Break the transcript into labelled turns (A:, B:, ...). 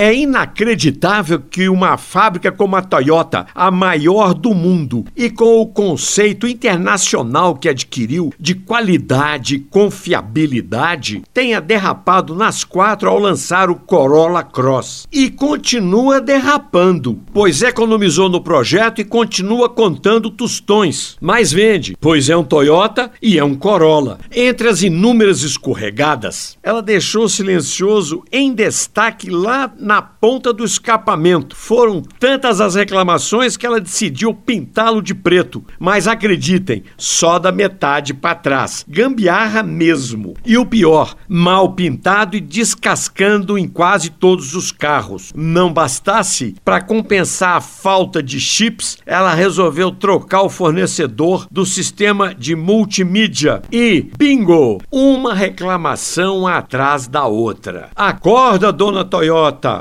A: É inacreditável que uma fábrica como a Toyota, a maior do mundo, e com o conceito internacional que adquiriu de qualidade e confiabilidade, tenha derrapado nas quatro ao lançar o Corolla Cross. E continua derrapando, pois economizou no projeto e continua contando tostões. Mas vende, pois é um Toyota e é um Corolla. Entre as inúmeras escorregadas, ela deixou silencioso em destaque lá na ponta do escapamento. Foram tantas as reclamações que ela decidiu pintá-lo de preto. Mas acreditem, só da metade para trás. Gambiarra mesmo. E o pior, mal pintado e descascando em quase todos os carros. Não bastasse, para compensar a falta de chips, ela resolveu trocar o fornecedor do sistema de multimídia. E, bingo! Uma reclamação atrás da outra. Acorda, dona Toyota!